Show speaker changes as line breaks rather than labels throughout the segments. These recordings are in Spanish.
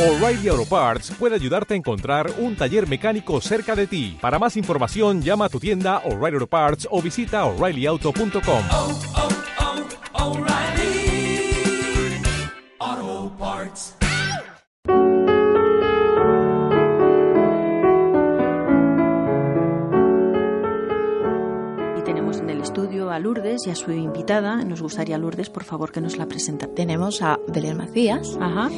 O'Reilly Auto Parts puede ayudarte a encontrar un taller mecánico cerca de ti. Para más información, llama a tu tienda O'Reilly Auto Parts o visita oreillyauto.com.
oh, oh, Parts.
Y tenemos en el estudio a Lourdes y a su invitada. Nos gustaría, Lourdes, por favor, que nos la presenta.
Tenemos a Belén Macías.
Ajá.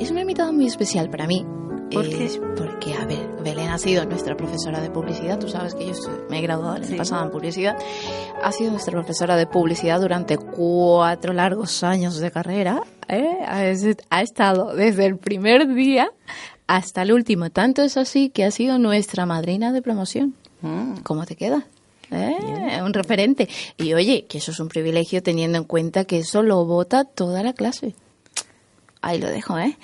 Es una invitada muy especial para mí.
¿Por
Eh,
qué?
Porque, a ver, Belén ha sido nuestra profesora de publicidad. Tú sabes que yo estoy- me he graduado el año
Sí.
pasado en publicidad. Ha sido nuestra profesora de publicidad durante cuatro largos años de carrera. ¿eh? Ha estado desde el primer día hasta el último. Tanto es así que ha sido nuestra madrina de promoción.
Mm.
¿Cómo te queda? ¿Eh? Un referente. Y oye, que eso es un privilegio teniendo en cuenta que eso lo vota toda la clase. Ahí lo dejo, ¿eh?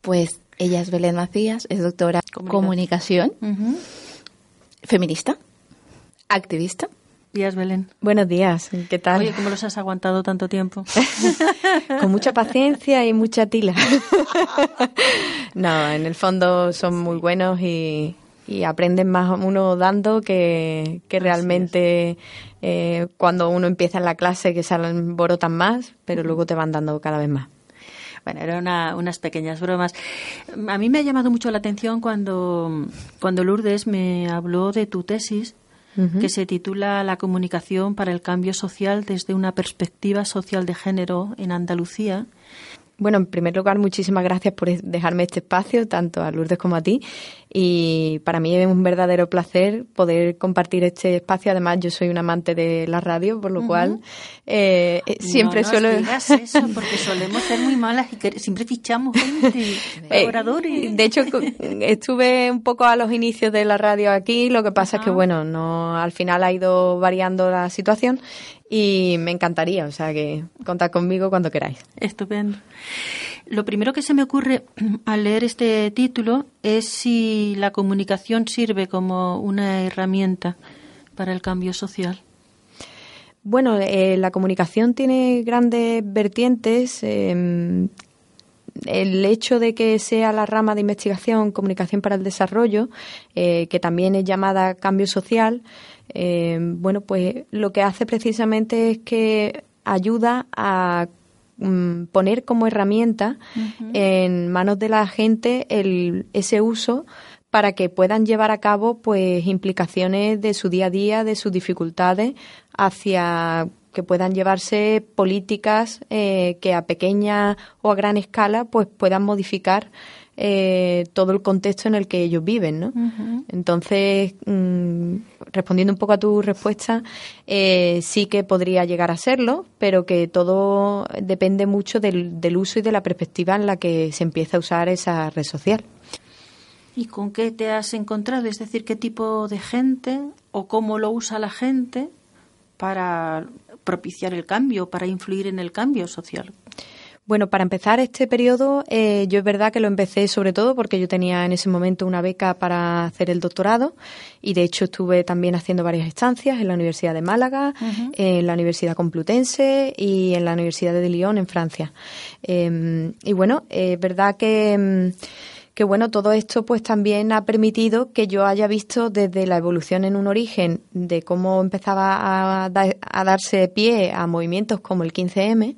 Pues ella es Belén Macías, es doctora en
Comunicación.
comunicación,
Ujú.
feminista, activista.
Días, Belén.
Buenos días, ¿qué tal?
Oye, ¿cómo los has aguantado tanto tiempo?
Con mucha paciencia y mucha tila. no, en el fondo son muy buenos y, y aprenden más uno dando que, que realmente eh, cuando uno empieza en la clase que se alborotan más, pero luego te van dando cada vez más.
Bueno, eran una- unas pequeñas bromas. A mí me ha llamado mucho la atención cuando, cuando Lourdes me habló de tu tesis, que se titula La comunicación para el cambio social desde una perspectiva social de género en Andalucía.
Bueno, en primer lugar, muchísimas gracias por dejarme este espacio, tanto a Lourdes como a ti. Y para mí es un verdadero placer poder compartir este espacio. Además, yo soy un amante de la radio, por lo cual eh, eh, siempre
no
suelo...
nos digas eso, porque solemos ser muy malas y que siempre fichamos gente,
Eh, de hecho, estuve un poco a los inicios de la radio aquí, lo que pasa es que, bueno, no al final ha ido variando la situación y me encantaría, o sea que contad conmigo cuando queráis.
Estupendo. Lo primero que se me ocurre al leer este título es si la comunicación sirve como una herramienta para el cambio social.
Bueno, eh, la comunicación tiene grandes vertientes. eh, el hecho de que sea la rama de investigación Comunicación para el Desarrollo, eh, que también es llamada cambio social, eh, bueno, pues lo que hace precisamente es que ayuda a mm, poner como herramienta en manos de la gente el, ese uso para que puedan llevar a cabo pues implicaciones de su día a día, de sus dificultades, hacia que puedan llevarse políticas eh, que a pequeña o a gran escala pues puedan modificar eh, todo el contexto en el que ellos viven, ¿no? Entonces, mm, respondiendo un poco a tu respuesta, eh, sí que podría llegar a serlo, pero que todo depende mucho del, del uso y de la perspectiva en la que se empieza a usar esa red social.
¿Y con qué te has encontrado? Es decir, ¿qué tipo de gente o cómo lo usa la gente para propiciar el cambio, para influir en el cambio social?
Bueno, para empezar este periodo, eh, yo es verdad que lo empecé sobre todo porque yo tenía en ese momento una beca para hacer el doctorado y de hecho estuve también haciendo varias estancias en la Universidad de Málaga, en la Universidad Complutense y en la Universidad de Lyon en Francia. Eh, y bueno, es verdad que... mm, que bueno, todo esto pues también ha permitido que yo haya visto desde la evolución en un origen de cómo empezaba a, da- a darse pie a movimientos como el 15M,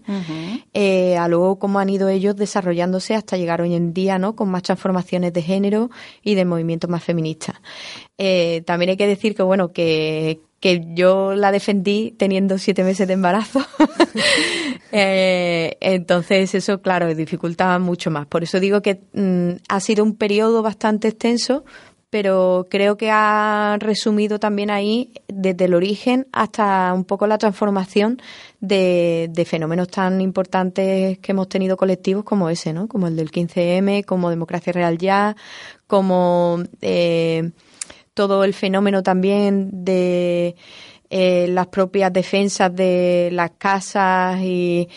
eh, a luego cómo han ido ellos desarrollándose hasta llegar hoy en día, ¿no? Con más transformaciones de género y de movimientos más feministas. Eh, también hay que decir que bueno, que, que yo la defendí teniendo siete meses de embarazo. Eh, entonces eso, claro, dificultaba mucho más. Por eso digo que mm, ha sido un periodo bastante extenso, pero creo que ha resumido también ahí desde el origen hasta un poco la transformación de, de fenómenos tan importantes que hemos tenido colectivos como ese, ¿no? Como el del 15M, como Democracia Real Ya, como eh, todo el fenómeno también de eh, las propias defensas de las casas y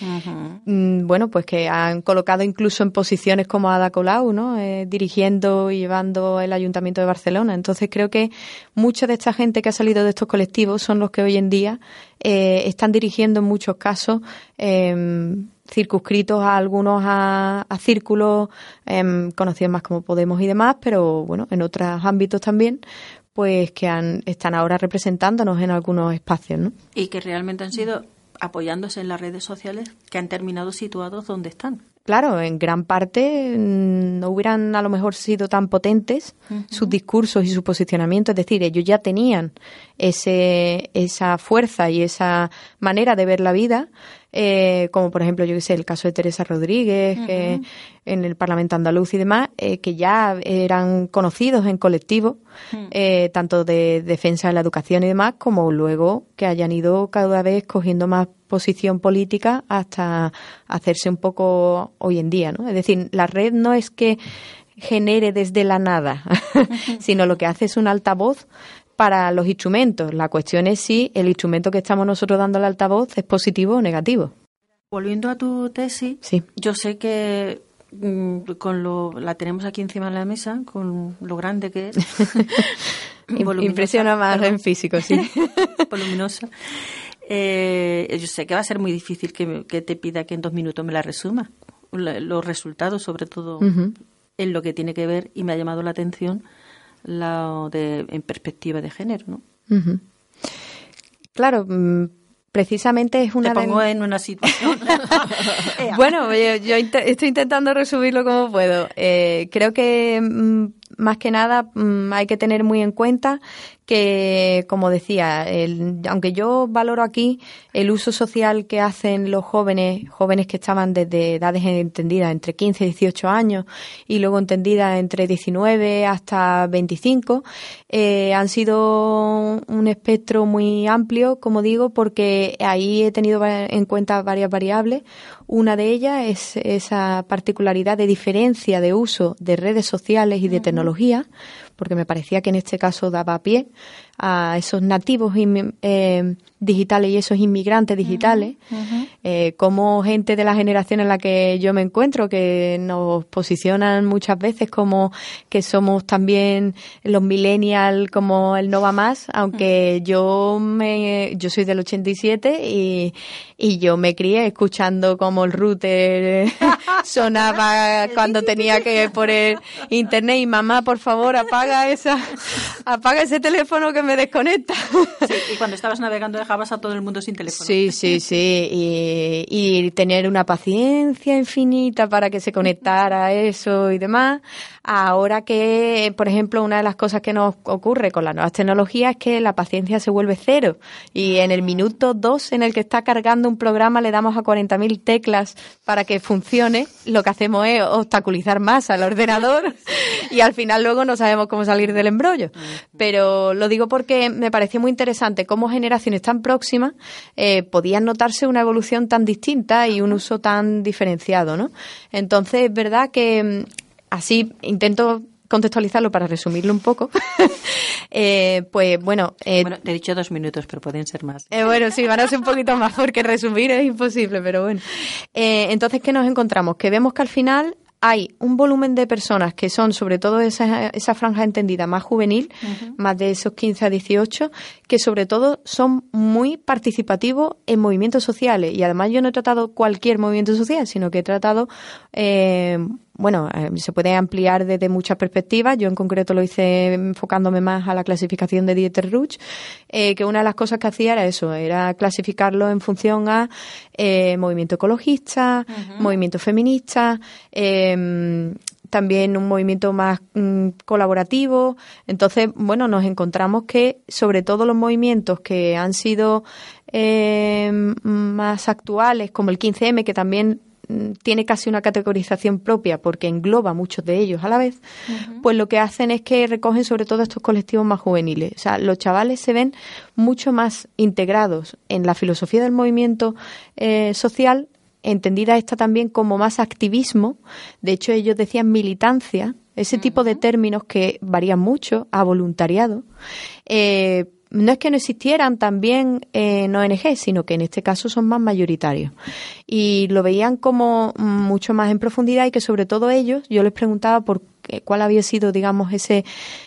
mm, bueno pues que han colocado incluso en posiciones como Ada Colau no Eh, dirigiendo y llevando el ayuntamiento de Barcelona. Entonces creo que mucha de esta gente que ha salido de estos colectivos son los que hoy en día eh, están dirigiendo en muchos casos eh, circunscritos a algunos a, círculos em, conocidos más como Podemos y demás, pero bueno, en otros ámbitos también, pues que han, están ahora representándonos en algunos espacios, ¿no?
Y que realmente han sido apoyándose en las redes sociales que han terminado situados donde están.
Claro, en gran parte mm, no hubieran a lo mejor sido tan potentes sus discursos y su posicionamiento, es decir, ellos ya tenían ese, esa fuerza y esa manera de ver la vida, eh, como por ejemplo, yo que sé, el caso de Teresa Rodríguez en el Parlamento andaluz y demás, eh, que ya eran conocidos en colectivo, eh, tanto de defensa de la educación y demás, como luego que hayan ido cada vez cogiendo más posición política hasta hacerse un poco hoy en día, ¿no? Es decir, la red no es que genere desde la nada, sino lo que hace es un altavoz para los instrumentos. La cuestión es si el instrumento que estamos nosotros dando al altavoz es positivo o negativo.
Volviendo a tu tesis,
sí.
yo sé que mm, con lo la tenemos aquí encima de la mesa, con lo grande que es.
Impresiona más en físico, sí.
voluminosa. Eh, yo sé que va a ser muy difícil que, te pida que en dos minutos me la resuma. los resultados, sobre todo en lo que tiene que ver, y me ha llamado la atención, la de, en perspectiva de género, ¿no?
Claro, mm, precisamente es una...
Te pongo en una situación.
bueno, yo, estoy intentando resumirlo como puedo. Eh, creo que mm, más que nada mm, hay que tener muy en cuenta que, como decía, aunque yo valoro aquí el uso social que hacen los jóvenes, jóvenes que estaban desde edades entendidas entre 15 y 18 años y luego entendidas entre 19 hasta 25, eh, han sido un espectro muy amplio, como digo, porque ahí he tenido en cuenta varias variables. Una de ellas es esa particularidad de diferencia de uso de redes sociales y de tecnología porque me parecía que en este caso daba pie a esos nativos eh, digitales y esos inmigrantes digitales, eh, como gente de la generación en la que yo me encuentro, que nos posicionan muchas veces como que somos también los millennials, como el no va más, aunque yo me, yo soy del 87 y, y yo me crié escuchando como el router sonaba cuando tenía que poner internet. Y mamá, por favor, apaga esa, apaga ese teléfono que me desconecta.
y cuando estabas navegando dejabas a todo el mundo sin teléfono.
Sí, sí, sí. Y, y tener una paciencia infinita para que se conectara eso y demás. Ahora que, por ejemplo, una de las cosas que nos ocurre con las nuevas tecnologías es que la paciencia se vuelve cero. Y en el minuto dos en el que está cargando un programa le damos a 40.000 teclas para que funcione. Lo que hacemos es obstaculizar más al ordenador y al final luego no sabemos cómo salir del embrollo. Pero lo digo porque me pareció muy interesante cómo generaciones tan próximas eh, podían notarse una evolución tan distinta y un uso tan diferenciado, ¿no? Entonces, es verdad que mm, así intento contextualizarlo para resumirlo un poco. Eh, pues bueno,
eh, bueno, te he dicho dos minutos, pero pueden ser más.
bueno, sí, van a ser un poquito más porque resumir es imposible, pero bueno. entonces, ¿qué nos encontramos? Que vemos que al final hay un volumen de personas que son, sobre todo esa, esa franja entendida más juvenil, más de esos 15 a 18, que sobre todo son muy participativos en movimientos sociales. Y además yo no he tratado cualquier movimiento social, sino que he tratado eh, bueno, eh, se puede ampliar desde muchas perspectivas. Yo en concreto lo hice enfocándome más a la clasificación de Dieter Ruch, eh, que una de las cosas que hacía era eso, era clasificarlo en función a eh, movimiento ecologista, movimiento feminista, em, también un movimiento más mm, colaborativo. Entonces, bueno, nos encontramos que sobre todo los movimientos que han sido em, más actuales, como el 15M, que también tiene casi una categorización propia porque engloba muchos de ellos a la vez, pues lo que hacen es que recogen sobre todo estos colectivos más juveniles. O sea, los chavales se ven mucho más integrados en la filosofía del movimiento eh, social, entendida esta también como más activismo. De hecho, ellos decían militancia, ese tipo de términos que varían mucho a voluntariado. Eh, no es que no existieran también en ONG, sino que en este caso son más mayoritarios. Y lo veían como mucho más en profundidad y que sobre todo ellos, yo les preguntaba por cuál había sido, digamos, ese,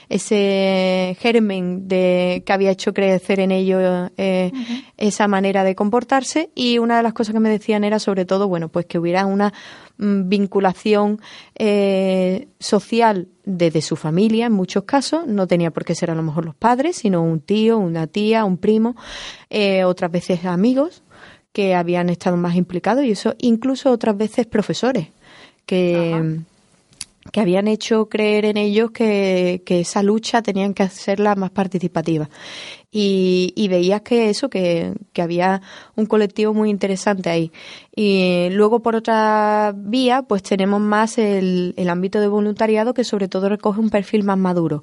ese germen de, que había hecho crecer en ellos eh, esa manera de comportarse. Y una de las cosas que me decían era sobre todo, bueno, pues que hubiera una mm, vinculación eh, social desde su familia en muchos casos, no tenía por qué ser a lo mejor los padres, sino un tío, una tía, un primo, eh, otras veces amigos que habían estado más implicados y eso, incluso otras veces profesores que, que habían hecho creer en ellos que, que, esa lucha tenían que hacerla más participativa. Y, y veías que eso, que, que, había un colectivo muy interesante ahí. Y luego, por otra vía, pues tenemos más el, el ámbito de voluntariado que sobre todo recoge un perfil más maduro,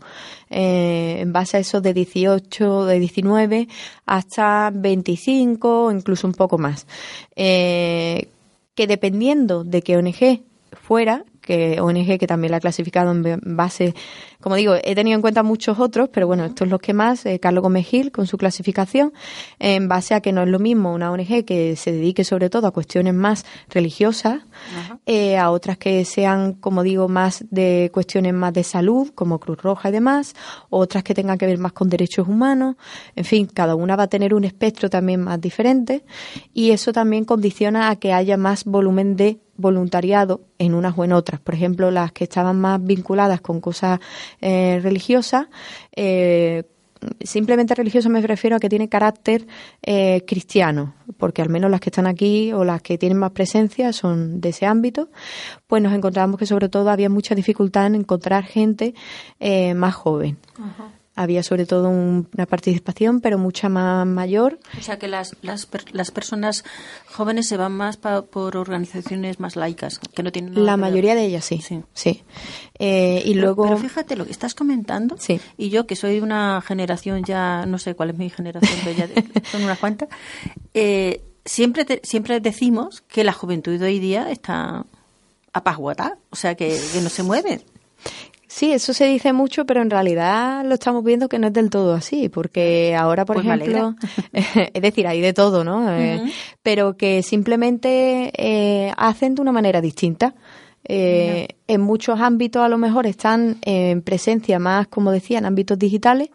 eh, en base a esos de 18, de 19 hasta 25, incluso un poco más. Eh, que dependiendo de qué ONG fuera, que ONG que también la ha clasificado en base, como digo, he tenido en cuenta muchos otros, pero bueno, estos son los que más, eh, Carlos Gómez Gil con su clasificación, en base a que no es lo mismo una ONG que se dedique sobre todo a cuestiones más religiosas, eh, a otras que sean, como digo, más de cuestiones más de salud, como Cruz Roja y demás, otras que tengan que ver más con derechos humanos, en fin, cada una va a tener un espectro también más diferente y eso también condiciona a que haya más volumen de voluntariado en unas o en otras. Por ejemplo, las que estaban más vinculadas con cosas eh, religiosas, eh, simplemente religioso me refiero a que tiene carácter eh, cristiano, porque al menos las que están aquí o las que tienen más presencia son de ese ámbito, pues nos encontramos que sobre todo había mucha dificultad en encontrar gente eh, más joven. Había sobre todo una participación, pero mucha más mayor.
O sea que las, las, las personas jóvenes se van más por organizaciones más laicas, que no tienen
La mayoría de ellas sí, sí. sí. Eh, y luego...
pero fíjate lo que estás comentando,
sí.
y yo que soy de una generación ya, no sé cuál es mi generación, pero ya son unas cuantas, eh, siempre, siempre decimos que la juventud de hoy día está apasguatada, o sea que, que no se mueve.
Sí, eso se dice mucho, pero en realidad lo estamos viendo que no es del todo así, porque ahora, por
Pues
ejemplo, es decir, hay de todo, ¿no? Eh, pero que simplemente eh, hacen de una manera distinta. Eh, En muchos ámbitos a lo mejor están en presencia más, como decía, en ámbitos digitales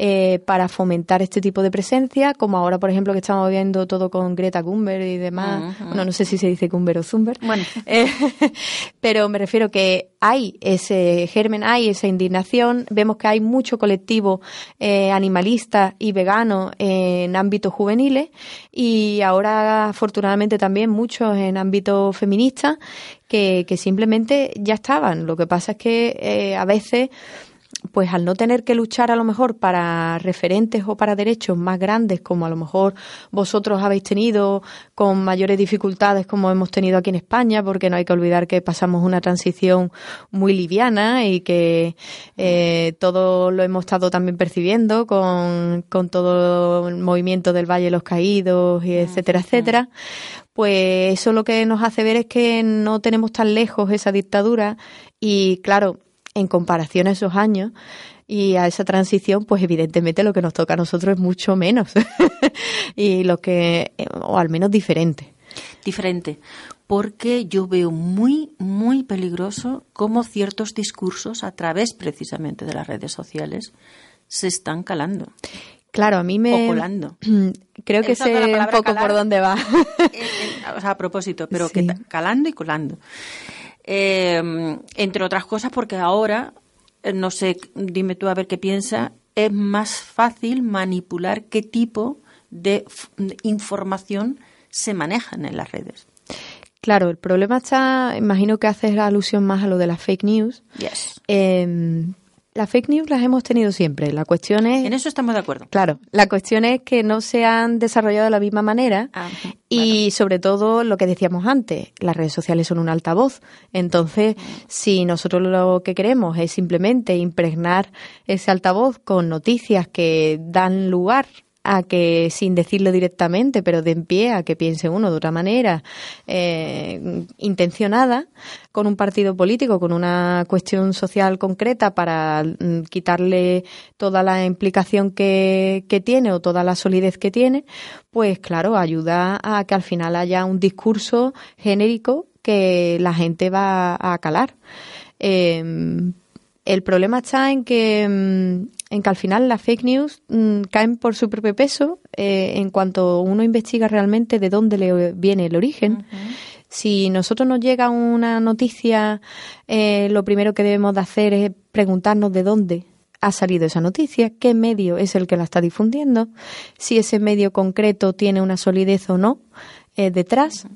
eh, para fomentar este tipo de presencia, como ahora, por ejemplo, que estamos viendo todo con Greta Thunberg y demás. Bueno, no sé si se dice Thunberg o Thunberg.
Bueno.
Eh, pero me refiero que hay ese germen, hay esa indignación. Vemos que hay mucho colectivo eh, animalista y vegano en ámbitos juveniles y ahora, afortunadamente, también muchos en ámbitos feministas que, que simplemente ya estaban. Lo que pasa es que eh, a veces pues al no tener que luchar a lo mejor para referentes o para derechos más grandes como a lo mejor vosotros habéis tenido con mayores dificultades como hemos tenido aquí en España porque no hay que olvidar que pasamos una transición muy liviana y que eh, todo lo hemos estado también percibiendo con, con todo el movimiento del Valle de los Caídos y etcétera, etcétera. Pues eso lo que nos hace ver es que no tenemos tan lejos esa dictadura y claro, en comparación a esos años y a esa transición, pues evidentemente lo que nos toca a nosotros es mucho menos y lo que, o al menos diferente.
Diferente, porque yo veo muy, muy peligroso cómo ciertos discursos a través precisamente de las redes sociales se están calando.
Claro, a mí me...
O colando.
Creo que sé un poco
calar.
por dónde va.
Eh, eh, o sea, a propósito, pero
Sí.
que calando y colando. Eh, entre otras cosas, porque ahora, eh, no sé, dime tú a ver qué piensa, es más fácil manipular qué tipo de información se manejan en las redes.
Claro, el problema está, imagino que haces alusión más a lo de las fake news.
Yes.
Eh, las fake news las hemos tenido siempre. La cuestión es...
En eso estamos de acuerdo.
Claro, la cuestión es que no se han desarrollado de la misma manera
Ah,
y sobre todo lo que decíamos antes, las redes sociales son un altavoz. Entonces, si nosotros lo que queremos es simplemente impregnar ese altavoz con noticias que dan lugar a que, sin decirlo directamente, pero de en pie, a que piense uno de otra manera, eh, intencionada, con un partido político, con una cuestión social concreta para mm, quitarle toda la implicación que, tiene o toda la solidez que tiene, pues claro, ayuda a que al final haya un discurso genérico que la gente va a calar. Eh, el problema está en que, mm, en que al final las fake news mm, caen por su propio peso eh, en cuanto uno investiga realmente de dónde le viene el origen. Si nosotros nos llega una noticia, eh, lo primero que debemos de hacer es preguntarnos de dónde ha salido esa noticia, qué medio es el que la está difundiendo, si ese medio concreto tiene una solidez o no eh, detrás.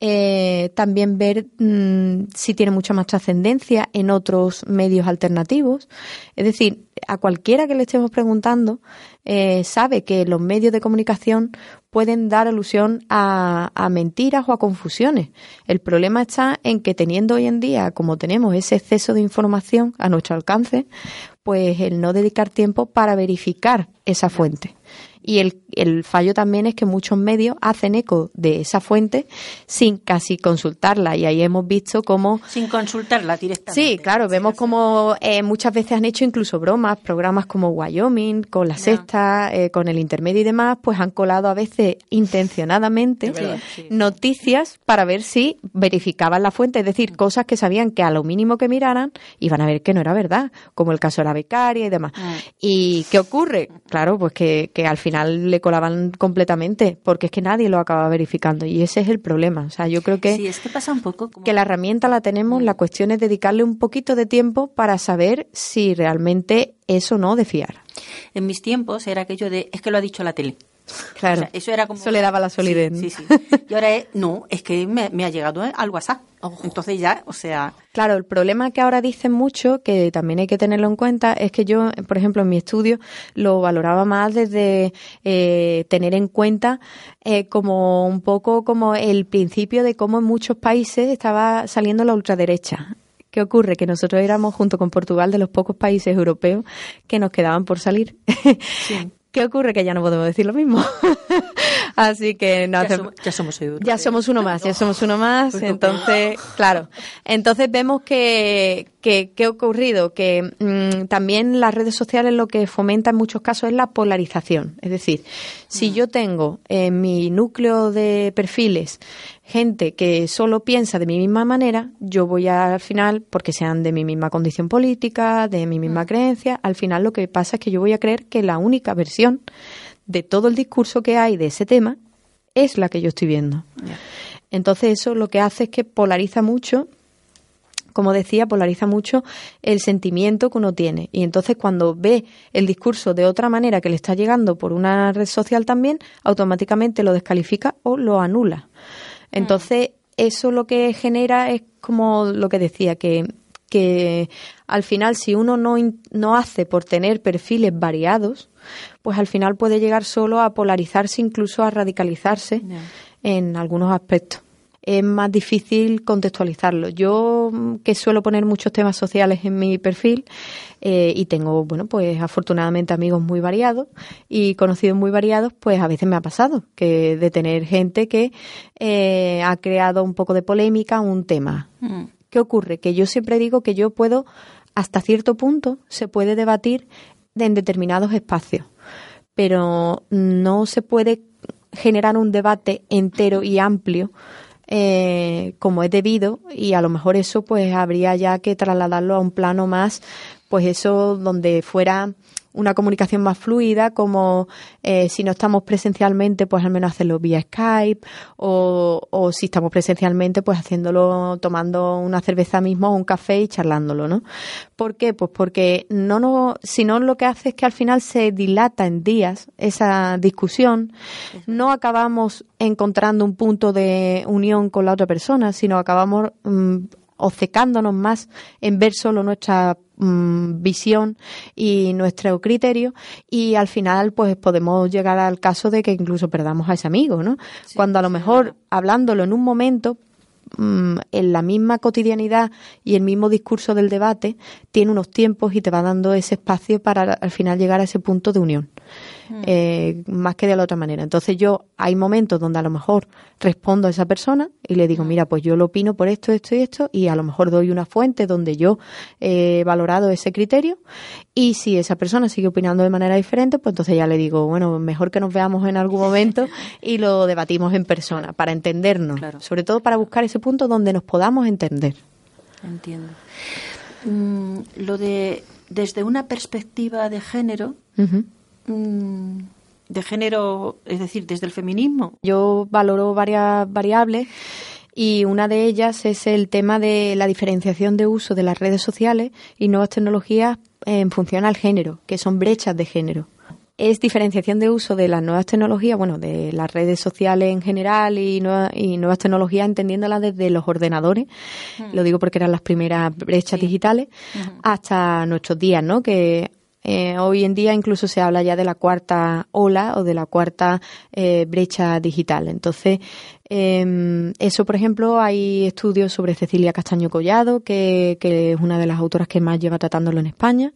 Eh, también ver mm, si tiene mucha más trascendencia en otros medios alternativos. Es decir, a cualquiera que le estemos preguntando eh, sabe que los medios de comunicación pueden dar alusión a, a, mentiras o a confusiones. El problema está en que teniendo hoy en día, como tenemos ese exceso de información a nuestro alcance, pues el no dedicar tiempo para verificar esa fuente. Y el, el, fallo también es que muchos medios hacen eco de esa fuente sin casi consultarla. Y ahí hemos visto cómo...
Sin consultarla directamente.
Sí, claro, vemos como eh, muchas veces han hecho incluso bromas, programas como Wyoming, con la sexta, eh, con el intermedio y demás, pues han colado a veces intencionadamente sí, noticias para ver si verificaban la fuente. Es decir, cosas que sabían que a lo mínimo que miraran iban a ver que no era verdad, como el caso de la becaria y demás.
Ah.
¿Y qué ocurre? Claro, pues que, que al final le colaban completamente, porque es que nadie lo acaba verificando y ese es el problema. O sea, yo creo que,
sí, es que pasa un poco como...
que la herramienta la tenemos, la cuestión es dedicarle un poquito de tiempo para saber si realmente es o no de fiar.
En mis tiempos era aquello de, es que lo ha dicho la tele.
Claro.
O sea, eso era como.
Eso le daba la solidez.
Sí, sí. sí. Y ahora es, no, es que me, me ha llegado al WhatsApp.
Ojo.
Entonces ya, o sea.
Claro, el problema que ahora dicen mucho, que también hay que tenerlo en cuenta, es que yo, por ejemplo, en mi estudio lo valoraba más desde eh, tener en cuenta eh, como un poco como el principio de cómo en muchos países estaba saliendo la ultraderecha. ¿Qué ocurre? Que nosotros éramos, junto con Portugal, de los pocos países europeos que nos quedaban por salir.
Sí.
¿Qué ocurre? Que ya no podemos decir lo mismo. Así que no
Ya
hace-
somos, ya somos europeos.
ya somos uno más, ya somos uno más.
Pues
Entonces, claro. Entonces vemos que, que, ¿qué ha ocurrido? Que mm, también las redes sociales lo que fomenta en muchos casos es la polarización. Es decir, si yo tengo en mi núcleo de perfiles gente que solo piensa de mi misma manera, yo voy a, al final, porque sean de mi misma condición política, de mi misma creencia, al final lo que pasa es que yo voy a creer que la única versión de todo el discurso que hay de ese tema es la que yo estoy viendo. Entonces eso lo que hace es que polariza mucho, como decía, polariza mucho el sentimiento que uno tiene. Y entonces cuando ve el discurso de otra manera que le está llegando por una red social también, automáticamente lo descalifica o lo anula. Entonces eso lo que genera es como lo que decía, que, que al final si uno no, no hace por tener perfiles variados, pues al final puede llegar solo a polarizarse, incluso a radicalizarse en algunos aspectos. Es más difícil contextualizarlo. Yo, que suelo poner muchos temas sociales en mi perfil eh, y tengo, bueno, pues afortunadamente amigos muy variados y conocidos muy variados, pues a veces me ha pasado que de tener gente que eh, ha creado un poco de polémica un tema.
Mm.
¿Qué ocurre? Que yo siempre digo que yo puedo, hasta cierto punto, se puede debatir de- en determinados espacios, pero no se puede generar un debate entero y amplio eh, como es debido y a lo mejor eso pues habría ya que trasladarlo a un plano más pues eso donde fuera una comunicación más fluida como eh, si no estamos presencialmente pues al menos hacerlo vía Skype o, o si estamos presencialmente pues haciéndolo tomando una cerveza mismo o un café y charlándolo ¿no? ¿por qué? pues porque no no si no lo que hace es que al final se dilata en días esa discusión no acabamos encontrando un punto de unión con la otra persona sino acabamos mm, obcecándonos más en ver solo nuestra mm, visión y nuestro criterio y al final pues podemos llegar al caso de que incluso perdamos a ese amigo, ¿no? Cuando a lo mejor hablándolo en un momento mm, en la misma cotidianidad y el mismo discurso del debate tiene unos tiempos y te va dando ese espacio para al final llegar a ese punto de unión. Eh, más que de la otra manera. Entonces yo hay momentos donde a lo mejor respondo a esa persona y le digo, mira, pues yo lo opino por esto, esto y esto, y a lo mejor doy una fuente donde yo he valorado ese criterio, y si esa persona sigue opinando de manera diferente, pues entonces ya le digo, bueno, mejor que nos veamos en algún momento y lo debatimos en persona, para entendernos, sobre todo para buscar ese punto donde nos podamos entender.
Entiendo. Mm, lo de desde una perspectiva de género, mm, de género, es decir, desde el feminismo.
Yo valoro varias variables y una de ellas es el tema de la diferenciación de uso de las redes sociales y nuevas tecnologías en función al género, que son brechas de género es diferenciación de uso de las nuevas tecnologías, bueno, de las redes sociales en general y, y nuevas tecnologías, entendiéndolas desde los ordenadores, mm. lo digo porque eran las primeras brechas digitales, hasta nuestros días, ¿no? Que eh, hoy en día incluso se habla ya de la cuarta ola o de la cuarta eh, brecha digital. Entonces, eh, eso, por ejemplo, hay estudios sobre Cecilia Castaño Collado, que, que, es una de las autoras que más lleva tratándolo en España,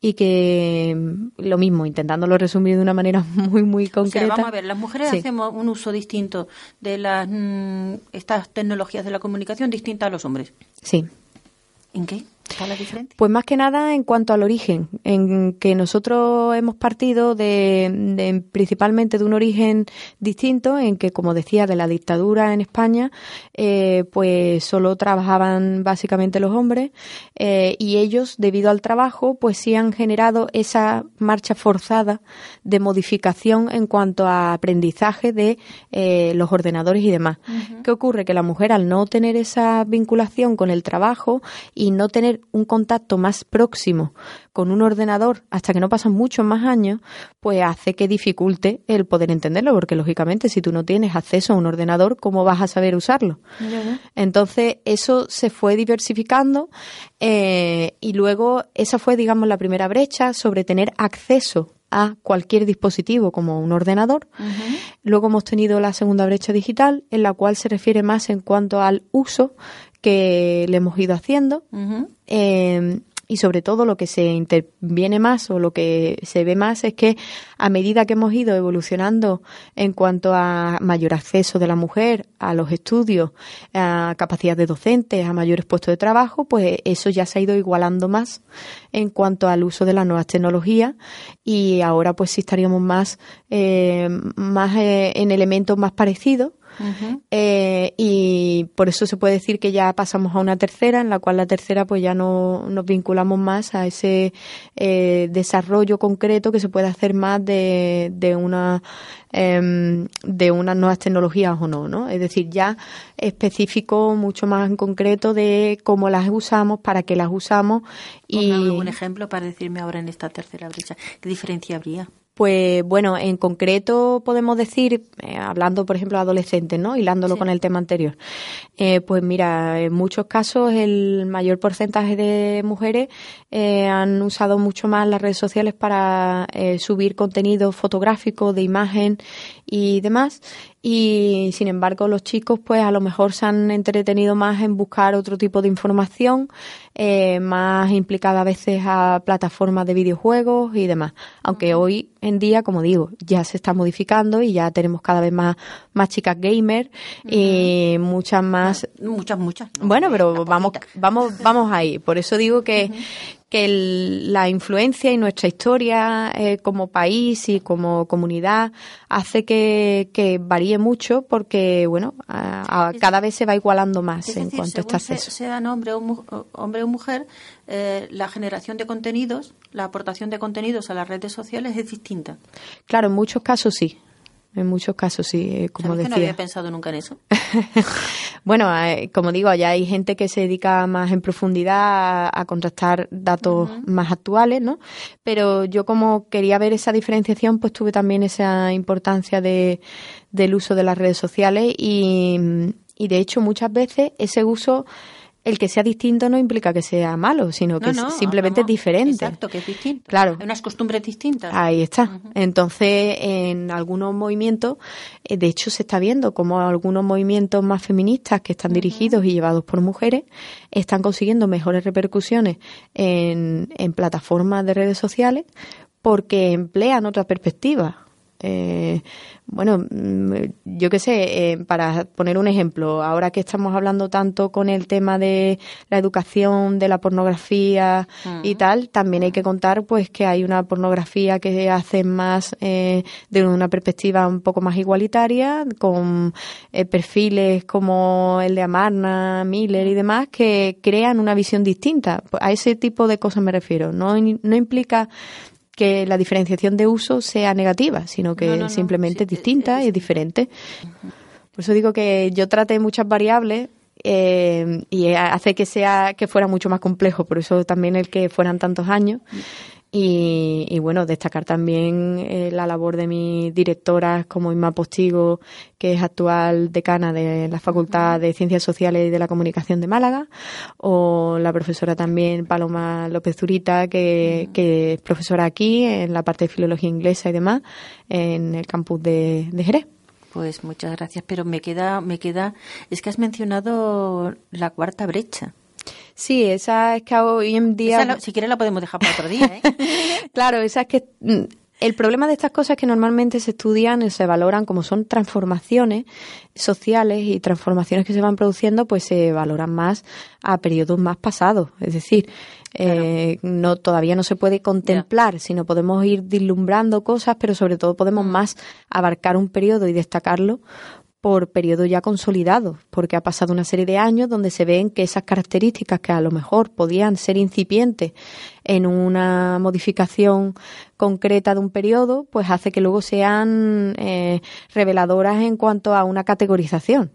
y que em, lo mismo, intentándolo resumir de una manera muy, muy concreta.
vamos a ver, las mujeres hacemos un uso distinto de las mm, estas tecnologías de la comunicación distinta a los hombres.
Sí.
¿En qué? La diferencia?
Pues más que nada en cuanto al origen, en que nosotros hemos partido de, principalmente de un origen distinto, en que, como decía, de la dictadura en España, eh, pues solo trabajaban básicamente los hombres eh, y ellos, debido al trabajo, pues sí han generado esa marcha forzada de modificación en cuanto a aprendizaje de eh, los ordenadores y demás. ¿Qué ocurre? Que la mujer, al no tener esa vinculación con el trabajo y no tener un contacto más próximo con un ordenador hasta que no pasan muchos más años, pues hace que dificulte el poder entenderlo, porque lógicamente si tú no tienes acceso a un ordenador, ¿cómo vas a saber usarlo? Entonces eso se fue diversificando eh, y luego esa fue, digamos, la primera brecha sobre tener acceso a cualquier dispositivo como un ordenador. Luego hemos tenido la segunda brecha digital, en la cual se refiere más en cuanto al uso que le hemos ido haciendo. Eh, y sobre todo lo que se interviene más o lo que se ve más es que a medida que hemos ido evolucionando en cuanto a mayor acceso de la mujer a los estudios, a capacidad de docentes, a mayores puestos de trabajo, pues eso ya se ha ido igualando más en cuanto al uso de las nuevas tecnologías y ahora pues sí estaríamos más, eh, más eh, en elementos más parecidos eh, y por eso se puede decir que ya pasamos a una tercera, en la cual la tercera pues ya no nos vinculamos más a ese eh, desarrollo concreto que se puede hacer más de, de una em, de unas nuevas tecnologías o no, ¿no? Es decir, ya específico, mucho más en concreto de cómo las usamos, para qué las usamos
y un ejemplo para decirme ahora en esta tercera brecha, ¿qué diferencia habría?
Pues bueno, en concreto podemos decir, eh, hablando por ejemplo de adolescentes, ¿no? Hilándolo con el tema anterior. Eh, pues mira, en muchos casos el mayor porcentaje de mujeres eh, han usado mucho más las redes sociales para subir contenido fotográfico, de imagen y demás y sin embargo los chicos pues a lo mejor se han entretenido más en buscar otro tipo de información eh, más implicada a veces a plataformas de videojuegos y demás. Aunque hoy en día como digo ya se está modificando y ya tenemos cada vez más más chicas gamer y muchas más
muchas muchas.
Bueno pero vamos vamos vamos ahí. Por eso digo que que la influencia y nuestra historia eh, como país y como comunidad hace que, que varíe mucho porque, bueno, cada vez se va igualando más en cuanto a este acceso.
sean hombre o, hombre o mujer, eh, la generación de contenidos, la aportación de contenidos a las redes sociales es distinta.
Claro, en muchos casos sí. En muchos casos sí, eh, como decía.
no había pensado nunca en eso?
bueno, eh, como digo, ya hay gente que se dedica más en profundidad a, contrastar datos más actuales, ¿no? Pero yo como quería ver esa diferenciación, pues tuve también esa importancia de, del uso de las redes sociales y, y de hecho muchas veces ese uso el que sea distinto no implica que sea malo, sino que simplemente es diferente.
Exacto, que es distinto.
Claro.
Hay unas costumbres distintas.
Ahí está. Entonces, en algunos movimientos, eh, de hecho, se está viendo como algunos movimientos más feministas que están dirigidos y llevados por mujeres están consiguiendo mejores repercusiones en, en plataformas de redes sociales porque emplean otra perspectiva. Eh, bueno, mm, yo qué sé, eh, para poner un ejemplo, ahora que estamos hablando tanto con el tema de la educación, de la pornografía y tal, también hay que contar pues que hay una pornografía que hace más eh, de una perspectiva un poco más igualitaria, con eh, perfiles como el de Amarna, Miller y demás, que crean una visión distinta. A ese tipo de cosas me refiero. No, no implica que la diferenciación de uso sea negativa, sino que simplemente es distinta y es diferente. Por eso digo que yo traté muchas variables eh, y hace que sea que fuera mucho más complejo, por eso también el que fueran tantos años. Y, bueno, destacar también eh, la labor de mis directoras como Inma Postigo, que es actual decana de la Facultad de Ciencias Sociales y de la Comunicación de Málaga, o la profesora también Paloma López Zurita, que, que es profesora aquí en la parte de Filología Inglesa y demás, en el campus de, de Jerez.
Pues muchas gracias, pero me queda, me queda, es que has mencionado la cuarta brecha.
Sí, esa es que hoy en día...
si quieres la podemos dejar para otro día, ¿eh?
claro, esa es que... Mm, el problema de estas cosas es que normalmente se estudian y se valoran como son transformaciones sociales y transformaciones que se van produciendo, pues se valoran más a periodos más pasados. Es decir, eh, no todavía no se puede contemplar, sino podemos ir dislumbrando cosas, pero sobre todo podemos mm. más abarcar un periodo y destacarlo por periodo ya consolidado, porque ha pasado una serie de años donde se ven que esas características que a lo mejor podían ser incipientes en una modificación concreta de un periodo, pues hace que luego sean eh, reveladoras en cuanto a una categorización.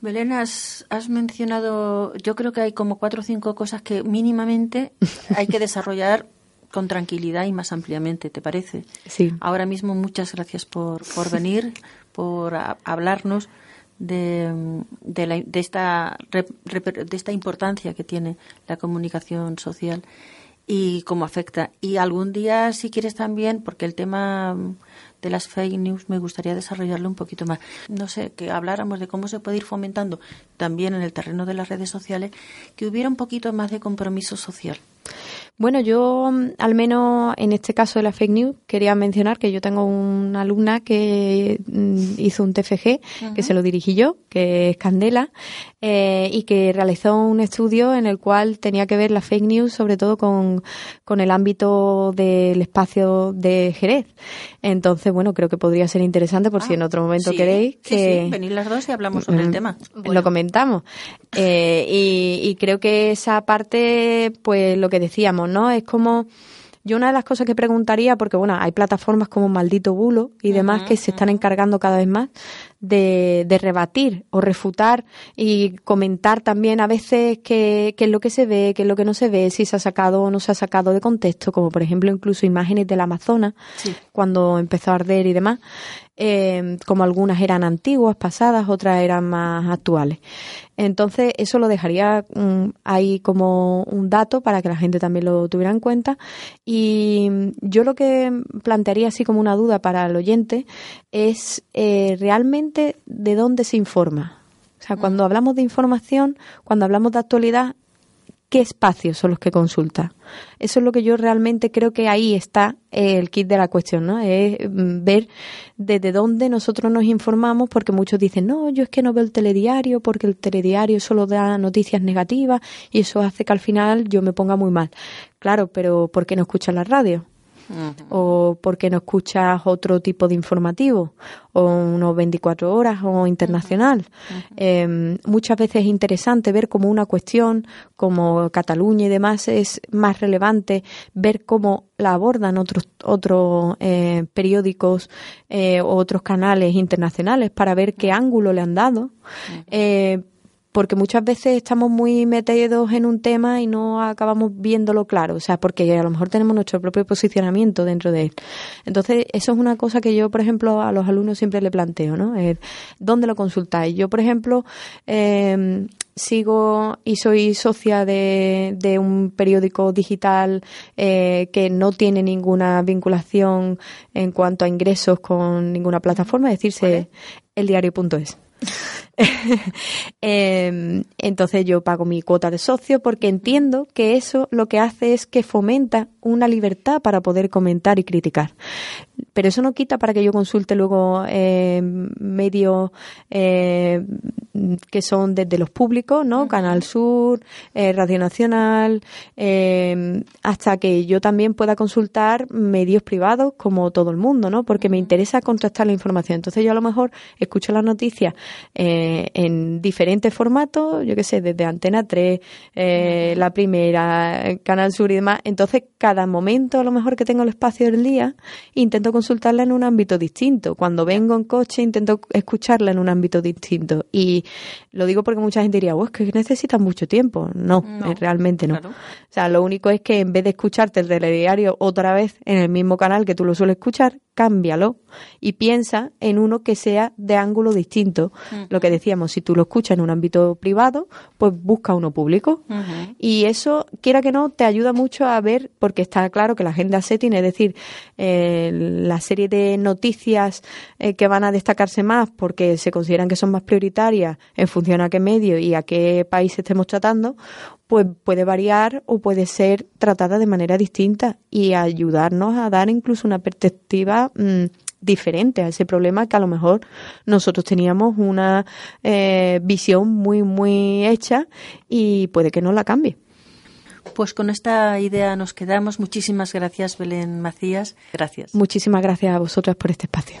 Belén, has, has, mencionado, yo creo que hay como cuatro o cinco cosas que mínimamente hay que desarrollar con tranquilidad y más ampliamente, ¿te parece?
Sí.
Ahora mismo muchas gracias por, por venir por hablarnos de, de, la, de, esta, de esta importancia que tiene la comunicación social y cómo afecta. Y algún día, si quieres también, porque el tema de las fake news me gustaría desarrollarlo un poquito más. No sé, que habláramos de cómo se puede ir fomentando también en el terreno de las redes sociales, que hubiera un poquito más de compromiso social.
Bueno, yo mm, al menos en este caso de la fake news quería mencionar que yo tengo una alumna que mm, hizo un TFG, que se lo dirigí yo, que es Candela, eh, y que realizó un estudio en el cual tenía que ver la fake news sobre todo con, con el ámbito del espacio de Jerez. Entonces, bueno, creo que podría ser interesante por si en ah, otro momento queréis que...
Sí, venir las dos y hablamos sobre el mm, tema.
Lo comentamos. Eh, y, y creo que esa parte, pues lo que decíamos, ¿no? Es como yo una de las cosas que preguntaría, porque bueno, hay plataformas como Maldito Bulo y demás que se están encargando cada vez más de, de, rebatir o refutar y comentar también a veces qué, qué es lo que se ve, qué es lo que no se ve, si se ha sacado o no se ha sacado de contexto, como por ejemplo incluso imágenes del Amazonas, cuando empezó a arder y demás. Eh, como algunas eran antiguas, pasadas, otras eran más actuales. Entonces, eso lo dejaría mm, ahí como un dato para que la gente también lo tuviera en cuenta. Y yo lo que plantearía así como una duda para el oyente es eh, realmente de dónde se informa. O sea, cuando hablamos de información, cuando hablamos de actualidad, qué espacios son los que consulta. Eso es lo que yo realmente creo que ahí está el kit de la cuestión, ¿no? Es mm, ver desde dónde nosotros nos informamos, porque muchos dicen, no, yo es que no veo el telediario, porque el telediario solo da noticias negativas y eso hace que al final yo me ponga muy mal. Claro, pero ¿por qué no escuchas la radio? O porque no escuchas otro tipo de informativo o unos 24 horas o internacional. Em, muchas veces es interesante ver cómo una cuestión como Cataluña y demás es más relevante, ver cómo la abordan otros otros eh, periódicos eh, o otros canales internacionales para ver qué ángulo le han dado porque muchas veces estamos muy metidos en un tema y no acabamos viéndolo claro, o sea, porque a lo mejor tenemos nuestro propio posicionamiento dentro de él. Entonces, eso es una cosa que yo, por ejemplo, a los alumnos siempre le planteo, ¿no? ¿Dónde lo consultáis? Yo, por ejemplo, eh, sigo y soy socia de, de un periódico digital eh, que no tiene ninguna vinculación en cuanto a ingresos con ninguna plataforma, es decirse, eldiario.es. Em, entonces yo pago mi cuota de socio porque entiendo que eso lo que hace es que fomenta una libertad para poder comentar y criticar. Pero eso no quita para que yo consulte luego eh, medios eh, que son desde los públicos, ¿no? Canal Sur, eh, Radio Nacional, eh, hasta que yo también pueda consultar medios privados como todo el mundo, ¿no? Porque me interesa contrastar la información. Entonces yo a lo mejor escucho las noticias eh, en diferentes formatos, yo qué sé, desde Antena 3, la primera, Canal Sur y demás. Entonces cada momento a lo mejor que tengo el espacio del día, intento consultarla en un ámbito distinto. Cuando vengo en coche intento escucharla en un ámbito distinto. Y lo digo porque mucha gente diría, oh, es que necesitan mucho tiempo. No, eh, realmente no. O sea, lo único es que en vez de escucharte el telediario otra vez en el mismo canal que tú lo sueles escuchar, cámbialo y piensa en uno que sea de ángulo distinto. Lo que decíamos, si tú lo escuchas en un ámbito privado, pues busca uno público. Y eso, quiera que no, te ayuda mucho a ver, porque está claro que la agenda setting, es decir, eh, la serie de noticias eh, que van a destacarse más porque se consideran que son más prioritarias en función a qué medio y a qué país estemos tratando, pues puede variar o puede ser tratada de manera distinta y ayudarnos a dar incluso una perspectiva mm, diferente a ese problema que a lo mejor nosotros teníamos una eh, visión muy, muy hecha y puede que no la cambie.
Pues con esta idea nos quedamos. Muchísimas gracias, Belén Macías. Gracias.
Muchísimas gracias a vosotras por este espacio.